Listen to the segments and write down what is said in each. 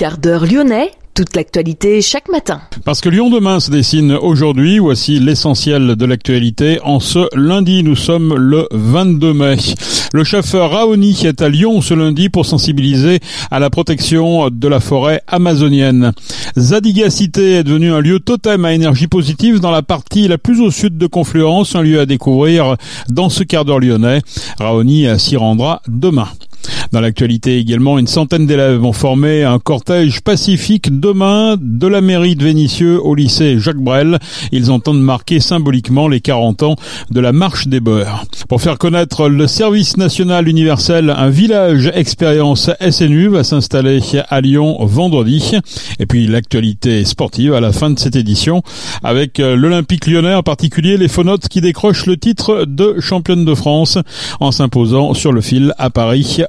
quart d'heure lyonnais, toute l'actualité chaque matin. Parce que Lyon demain se dessine aujourd'hui, voici l'essentiel de l'actualité. En ce lundi, nous sommes le 22 mai. Le chef Raoni est à Lyon ce lundi pour sensibiliser à la protection de la forêt amazonienne. Zadiga Cité est devenu un lieu totem à énergie positive dans la partie la plus au sud de Confluence, un lieu à découvrir dans ce quart d'heure lyonnais. Raoni s'y rendra demain. Dans l'actualité également, une centaine d'élèves ont formé un cortège pacifique demain de la mairie de Vénissieux au lycée Jacques Brel. Ils entendent marquer symboliquement les 40 ans de la marche des beurs. Pour faire connaître le service national universel, un village expérience SNU va s'installer à Lyon vendredi. Et puis l'actualité sportive à la fin de cette édition avec l'Olympique lyonnais en particulier les Phonotes qui décrochent le titre de championne de France en s'imposant sur le fil à Paris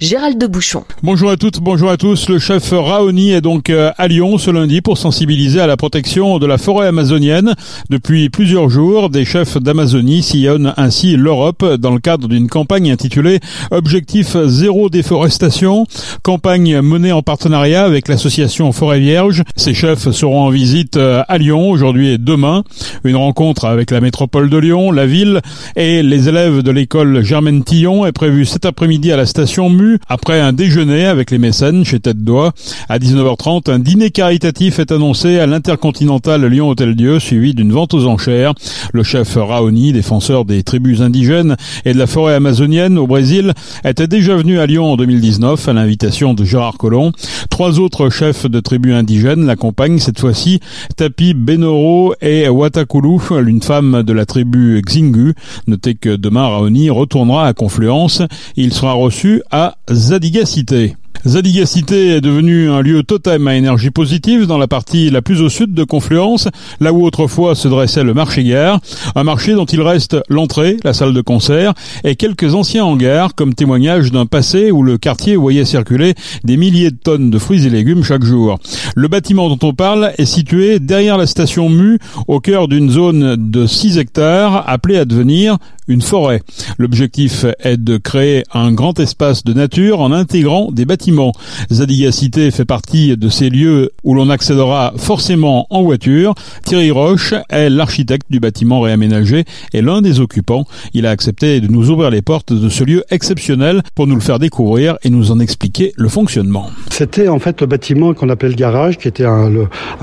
Gérald de Bouchon. Bonjour à toutes, bonjour à tous. Le chef Raoni est donc euh, à Lyon ce lundi pour sensibiliser à la protection de la forêt amazonienne. Depuis plusieurs jours, des chefs d'Amazonie sillonnent ainsi l'Europe dans le cadre d'une campagne intitulée Objectif zéro déforestation, campagne menée en partenariat avec l'association Forêt Vierge. Ces chefs seront en visite euh, à Lyon aujourd'hui et demain. Une rencontre avec la métropole de Lyon, la ville et les élèves de l'école Germaine Tillon est prévue cet après-midi à la station Après un déjeuner avec les mécènes chez Tête d'Oie. À 19h30, un dîner caritatif est annoncé à l'Intercontinental Lyon Hôtel Dieu, suivi d'une vente aux enchères. Le chef Raoni, défenseur des tribus indigènes et de la forêt amazonienne au Brésil, était déjà venu à Lyon en 2019 à l'invitation de Gérard Collomb. Trois autres chefs de tribus indigènes l'accompagnent cette fois-ci, Tapi Benoro et Watakulu, l'une femme de la tribu Xingu. Notez que demain Raoni retournera à Confluence. Il sera reçu à Zadiga Cité. Zadiga Cité est devenu un lieu totem à énergie positive dans la partie la plus au sud de Confluence, là où autrefois se dressait le marché-gare, un marché dont il reste l'entrée, la salle de concert et quelques anciens hangars comme témoignage d'un passé où le quartier voyait circuler des milliers de tonnes de fruits et légumes chaque jour. Le bâtiment dont on parle est situé derrière la station Mu, au cœur d'une zone de 6 hectares appelée à devenir une forêt. L'objectif est de créer un grand espace de nature en intégrant des bâtiments. Zadiga Cité fait partie de ces lieux où l'on accédera forcément en voiture. Thierry Roche est l'architecte du bâtiment réaménagé et l'un des occupants. Il a accepté de nous ouvrir les portes de ce lieu exceptionnel pour nous le faire découvrir et nous en expliquer le fonctionnement. C'était en fait le bâtiment qu'on appelle le garage, qui était un,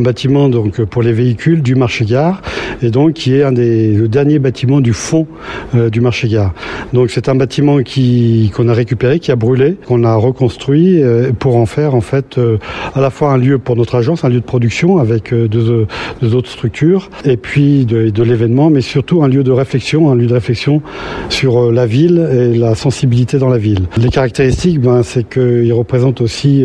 bâtiment donc pour les véhicules du marché-gare et donc qui est un des le dernier bâtiment du fond euh, du marché-gare. Donc c'est un bâtiment qui qu'on a récupéré, qui a brûlé, qu'on a reconstruit euh, pour en faire en fait euh, à la fois un lieu pour notre agence, un lieu de production avec deux, autres structures et puis de, de l'événement, mais surtout un lieu de réflexion, un lieu de réflexion sur la ville et la sensibilité dans la ville. Les caractéristiques, ben, c'est qu'il représente aussi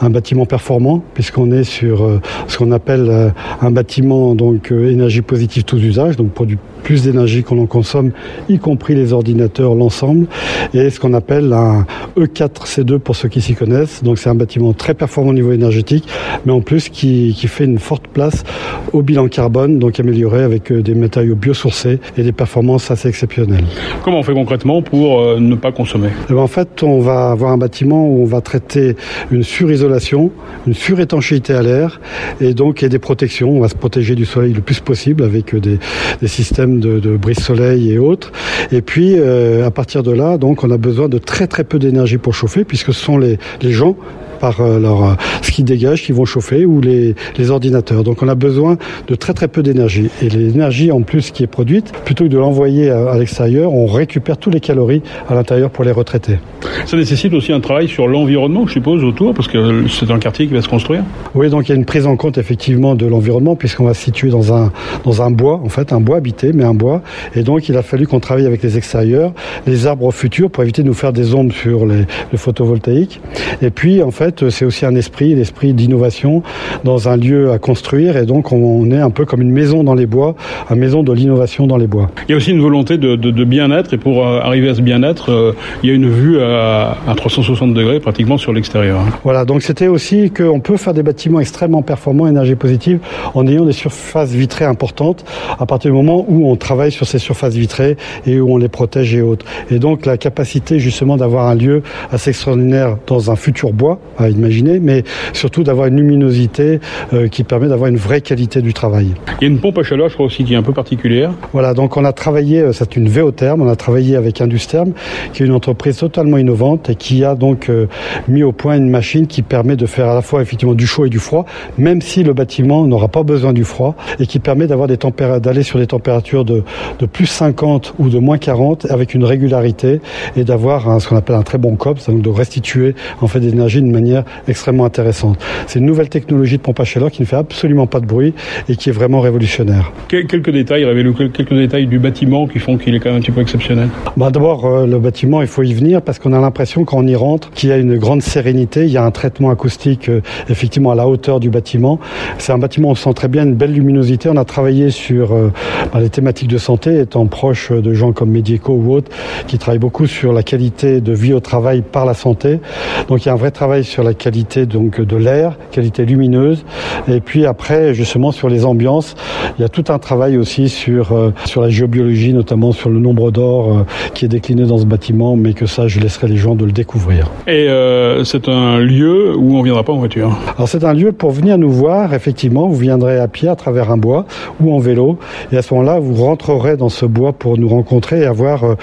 un bâtiment performant puisqu'on est sur ce qu'on appelle un bâtiment donc énergie positive tous usages, donc produit plus d'énergie qu'on en consomme, y compris les ordinateurs, l'ensemble, et ce qu'on appelle un E4C2 pour ceux qui s'y connaissent. Donc c'est un bâtiment très performant au niveau énergétique, mais en plus qui, qui, fait une forte place au bilan carbone, donc amélioré avec des matériaux biosourcés et des performances assez exceptionnelles. Comment on fait concrètement pour euh, ne pas consommer? Et ben En fait, on va avoir un bâtiment où on va traiter une surisolation, une surétanchéité à l'air, et donc et des protections. On va se protéger du soleil le plus possible avec des, des systèmes de, brise-soleil et autres. Et puis, euh, à partir de là, donc, on a besoin de très peu d'énergie pour chauffer, puisque ce sont les gens par euh, leur, euh, ce qui dégage, qui vont chauffer, ou les, les ordinateurs. Donc on a besoin de très très peu d'énergie. Et l'énergie en plus qui est produite, plutôt que de l'envoyer à, à l'extérieur, on récupère tous les calories à l'intérieur pour les retraités. Ça nécessite aussi un travail sur l'environnement, je suppose, autour, parce que c'est un quartier qui va se construire Oui, donc il y a une prise en compte effectivement de l'environnement, puisqu'on va se situer dans un, dans un bois, en fait, un bois habité, mais un bois. Et donc il a fallu qu'on travaille avec les extérieurs, les arbres futurs, pour éviter de nous faire des ombres sur les, le photovoltaïque. Et puis, en fait, fait, c'est aussi un esprit, l'esprit d'innovation dans un lieu à construire. Et donc, on est un peu comme une maison dans les bois, une maison de l'innovation dans les bois. Il y a aussi une volonté de, bien-être. Et pour euh, arriver à ce bien-être, euh, il y a une vue à, 360 degrés pratiquement sur l'extérieur. Voilà, donc c'était aussi qu'on peut faire des bâtiments extrêmement performants, énergie positive, en ayant des surfaces vitrées importantes à partir du moment où on travaille sur ces surfaces vitrées et où on les protège et autres. Et donc, la capacité justement d'avoir un lieu assez extraordinaire dans un futur bois, à imaginer, mais surtout d'avoir une luminosité euh, qui permet d'avoir une vraie qualité du travail. Il y a une pompe à chaleur, je crois aussi, qui est un peu particulière. Voilà, donc on a travaillé, euh, c'est une Véotherme, on a travaillé avec Industherm, qui est une entreprise totalement innovante et qui a donc euh, mis au point une machine qui permet de faire à la fois effectivement du chaud et du froid, même si le bâtiment n'aura pas besoin du froid, et qui permet d'avoir des d'aller sur des températures de, de plus 50 ou de moins 40 avec une régularité et d'avoir ce qu'on appelle un très bon COPS, donc de restituer en fait d'énergie d'une manière extrêmement intéressante. C'est une nouvelle technologie de pompe à chaleur qui ne fait absolument pas de bruit et qui est vraiment révolutionnaire. Quelques détails, révélez quelques détails du bâtiment qui font qu'il est quand même un petit peu exceptionnel. Bah D'abord, euh, le bâtiment, il faut y venir parce qu'on a l'impression quand on y rentre qu'il y a une grande sérénité, il y a un traitement acoustique euh, effectivement à la hauteur du bâtiment. C'est un bâtiment, on sent très bien une belle luminosité. On a travaillé sur euh, bah, les thématiques de santé, étant proche de gens comme Medico ou autres qui travaillent beaucoup sur la qualité de vie au travail par la santé. Donc il y a un vrai travail sur la qualité donc de l'air, qualité lumineuse, et puis après justement sur les ambiances, il y a tout un travail aussi sur euh, sur la géobiologie, notamment sur le nombre d'or euh, qui est décliné dans ce bâtiment, mais que ça je laisserai les gens de le découvrir. Et euh, c'est un lieu où on viendra pas en voiture. Alors c'est un lieu pour venir nous voir. Effectivement, vous viendrez à pied à travers un bois ou en vélo, et à ce moment-là vous rentrerez dans ce bois pour nous rencontrer et avoir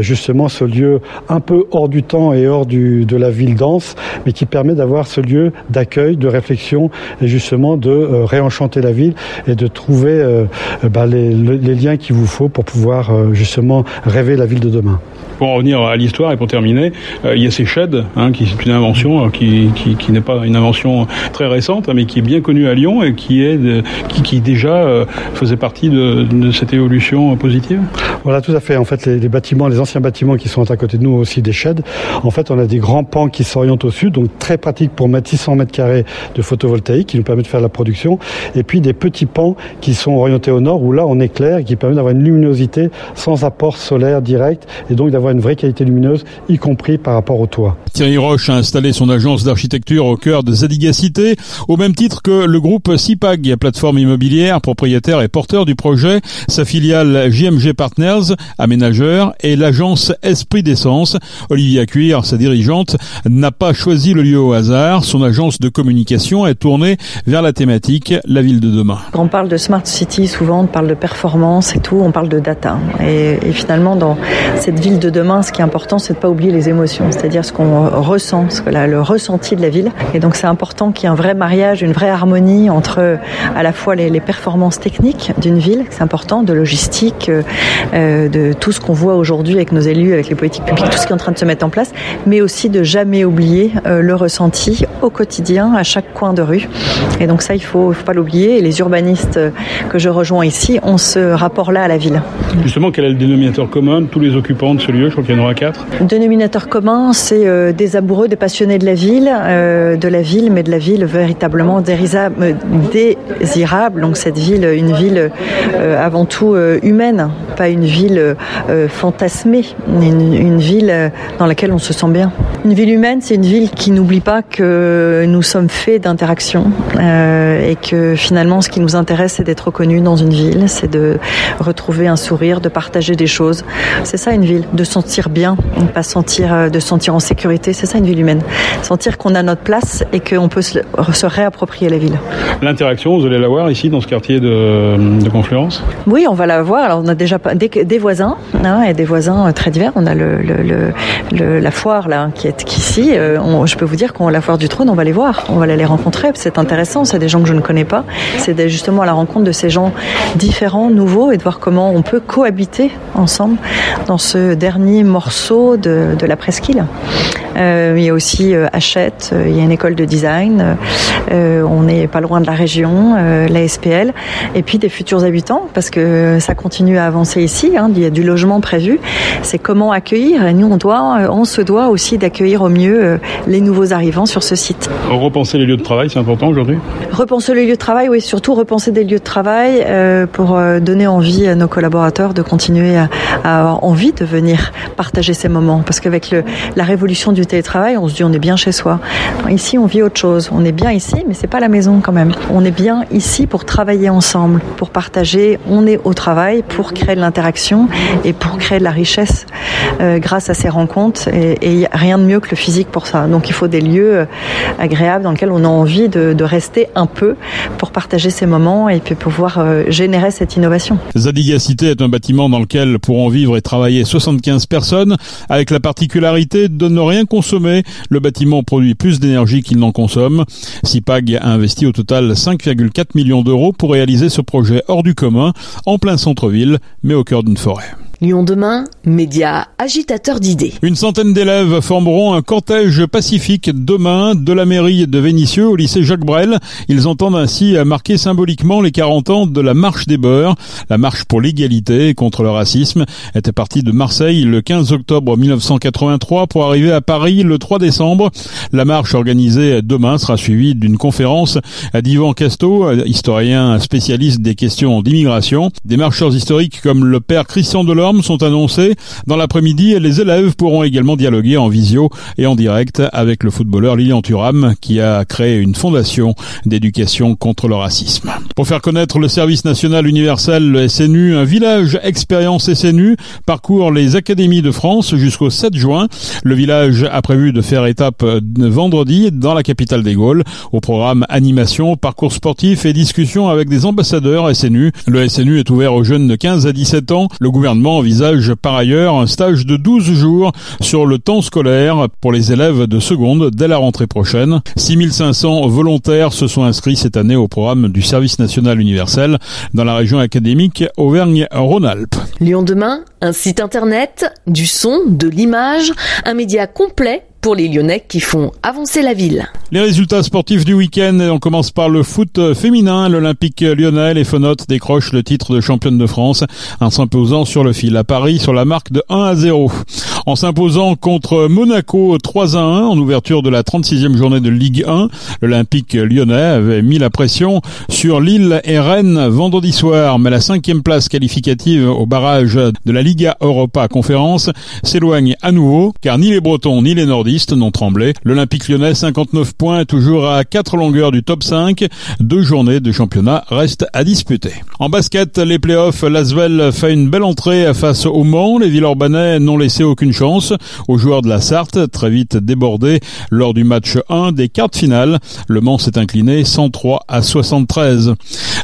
justement ce lieu un peu hors du temps et hors du, de la ville dense, mais qui permet d'avoir ce lieu d'accueil, de réflexion et justement de euh, réenchanter la ville et de trouver euh, bah, les, les, liens qu'il vous faut pour pouvoir euh, justement rêver la ville de demain pour en revenir à l'histoire et pour terminer, euh, il y a ces sheds, hein, qui c'est une invention euh, qui, qui, qui n'est pas une invention très récente, mais qui est bien connue à Lyon et qui est qui, qui, déjà euh, faisait partie de, de, cette évolution positive. Voilà, tout à fait. En fait, les, les, bâtiments, les anciens bâtiments qui sont à côté de nous aussi des sheds. En fait, on a des grands pans qui s'orientent au sud, donc très pratique pour mettre 600 mètres carrés de photovoltaïque qui nous permet faire la production, et puis des petits pans qui sont orientés au nord où là on éclaire et qui permet d'avoir une luminosité sans apport solaire direct et donc d'avoir une vraie qualité lumineuse, y compris par rapport au toit. Thierry Roche a installé son agence d'architecture au cœur de Zadigacité, au même titre que le groupe CIPAG, plateforme immobilière, propriétaire et porteur du projet, sa filiale JMG Partners, aménageur, et l'agence Esprit d'essence. Olivia Cuir, sa dirigeante, n'a pas choisi le lieu au hasard. Son agence de communication est tournée vers la thématique la ville de demain. Quand on parle de smart city, souvent on parle de performance et tout, on parle de data. Et, finalement, dans cette ville de demain, ce qui est important, c'est de pas oublier les émotions, c'est-à-dire ce qu'on ressent, ce que le ressenti de la ville. Et donc, c'est important qu'il y ait un vrai mariage, une vraie harmonie entre à la fois les, performances techniques d'une ville, c'est important, de logistique, euh, de tout ce qu'on voit aujourd'hui avec nos élus, avec les politiques publiques, tout ce qui est en train de se mettre en place, mais aussi de jamais oublier euh, le ressenti au quotidien, à chaque coin de rue. Donc ça, il faut, faut pas l'oublier. Et les urbanistes que je rejoins ici ont ce rapport-là à la ville. Justement, quel est le dénominateur commun de tous les occupants de ce lieu? Je crois qu'il y en aura quatre. Dénominateur commun, c'est euh, des amoureux, des passionnés de la ville, euh, de la ville, mais de la ville véritablement désirable. Donc cette ville, une ville euh, avant tout humaine, pas une ville fantasmée, une, une ville dans laquelle on se sent bien. Une ville humaine, c'est une ville qui n'oublie pas que nous sommes faits d'interaction et que finalement, ce qui nous intéresse, c'est d'être reconnus dans une ville, c'est de retrouver un sourire, de partager des choses. C'est ça une ville, de sentir bien, pas sentir, de sentir en sécurité. C'est ça une ville humaine. Sentir qu'on a notre place et qu'on peut se, réapproprier la ville. L'interaction, vous allez la voir ici dans ce quartier de, de Confluence? Oui, on va la voir. Alors on a déjà des, des voisins hein, et des voisins très divers. On a le, le, le, la foire là qui est ici. Euh, on, je peux vous dire qu'on la foire du trône, on va les voir, on va aller les rencontrer. C'est intéressant. C'est des gens que je ne connais pas. C'est justement à la rencontre de ces gens différents, nouveaux, et de voir comment on peut cohabiter ensemble dans ce dernier morceau de, la presqu'île. Euh, il y a aussi euh, Hachette, euh, il y a une école de design, on n'est pas loin de la région, la SPL, et puis des futurs habitants, parce que ça continue à avancer ici, hein, il y a du logement prévu, c'est comment accueillir, et nous on doit, on se doit aussi d'accueillir au mieux les nouveaux arrivants sur ce site. Repenser les lieux de travail, c'est important aujourd'hui? Repenser les lieux de travail, oui, surtout repenser des lieux de travail euh, pour euh, donner envie à nos collaborateurs de continuer à, avoir envie de venir partager ces moments. Parce qu'avec la révolution du télétravail, on se dit on est bien chez soi. Ici, on vit autre chose. On est bien ici, mais c'est pas la maison quand même. On est bien ici pour travailler ensemble, pour partager. On est au travail pour créer de l'interaction et pour créer de la richesse euh, grâce à ces rencontres. Et, et rien de mieux que le physique pour ça. Donc il faut des lieux agréables dans lesquels on a envie de rester un peu pour partager ces moments et puis pouvoir euh, générer cette innovation. Zadiga Cité est un bâtiment dans lequel pourront vivre et travailler 75 personnes, avec la particularité de ne rien consommer. Le bâtiment produit plus d'énergie qu'il n'en consomme. CIPAG a investi au total 5,4 millions d'euros pour réaliser ce projet hors du commun, en plein centre-ville, mais au cœur d'une forêt. Lyon demain, média agitateur d'idées. Une centaine d'élèves formeront un cortège pacifique demain de la mairie de Vénissieux au lycée Jacques Brel. Ils entendent ainsi marquer symboliquement les 40 ans de la marche des beurs. La marche pour l'égalité contre le racisme était partie de Marseille le 15 octobre 1983 pour arriver à Paris le 3 décembre. La marche organisée demain sera suivie d'une conférence d'Yvan Casto, historien spécialiste des questions d'immigration. Des marcheurs historiques comme le père Christian Delors sont annoncés. Dans l'après-midi, les élèves pourront également dialoguer en visio et en direct avec le footballeur Lilian Thuram qui a créé une fondation d'éducation contre le racisme. Pour faire connaître le service national universel, le SNU, un village expérience SNU parcourt les académies de France jusqu'au 7 juin. Le village a prévu de faire étape vendredi dans la capitale des Gaules au programme animation, parcours sportif et discussion avec des ambassadeurs SNU. Le SNU est ouvert aux jeunes de 15 à 17 ans. Le gouvernement envisage par ailleurs un stage de 12 jours sur le temps scolaire pour les élèves de seconde dès la rentrée prochaine. 6500 volontaires se sont inscrits cette année au programme du service national universel dans la région académique Auvergne-Rhône-Alpes. Lyon demain, un site internet, du son, de l'image, un média complet pour les Lyonnais qui font avancer la ville. Les résultats sportifs du week-end, on commence par le foot féminin. L'Olympique lyonnais, les Fenotes décrochent le titre de championne de France en s'imposant sur le fil à Paris sur la marque de 1 à 0. En s'imposant contre Monaco 3 à 1 en ouverture de la 36e journée de Ligue 1, l'Olympique lyonnais avait mis la pression sur Lille et Rennes vendredi soir, mais la cinquième place qualificative au barrage de la Liga Europa Conférence s'éloigne à nouveau, car ni les Bretons ni les N'ont tremblé. L'Olympique lyonnais, 59 points, toujours à 4 longueurs du top 5. Deux journées de championnat restent à disputer. En basket, les playoffs, Lasvel fait une belle entrée face au Mans. Les Villeurbanais n'ont laissé aucune chance aux joueurs de la Sarthe, très vite débordés lors du match 1 des quarts finales. Le Mans s'est incliné 103 à 73.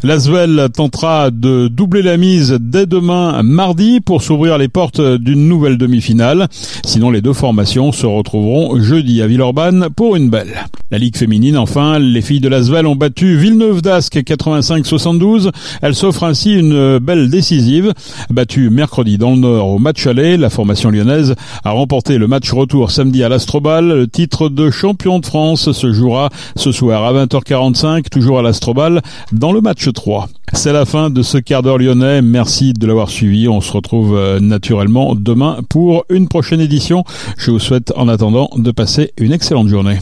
Lasvel tentera de doubler la mise dès demain mardi pour s'ouvrir les portes d'une nouvelle demi-finale. Sinon, les deux formations se retrouveront jeudi à Villeurbanne pour une belle. La Ligue féminine, enfin, les filles de Lasvel ont battu Villeneuve d'Ascq 85-72. Elles s'offrent ainsi une belle décisive. Battue mercredi dans le Nord au match aller, la formation lyonnaise a remporté le match retour samedi à l'Astrobal. Le titre de champion de France se jouera ce soir à 20h45, toujours à l'Astrobal, dans le match 3. C'est la fin de ce quart d'heure lyonnais. Merci de l'avoir suivi. On se retrouve naturellement demain pour une prochaine édition. Je vous souhaite en attendant de passer une excellente journée.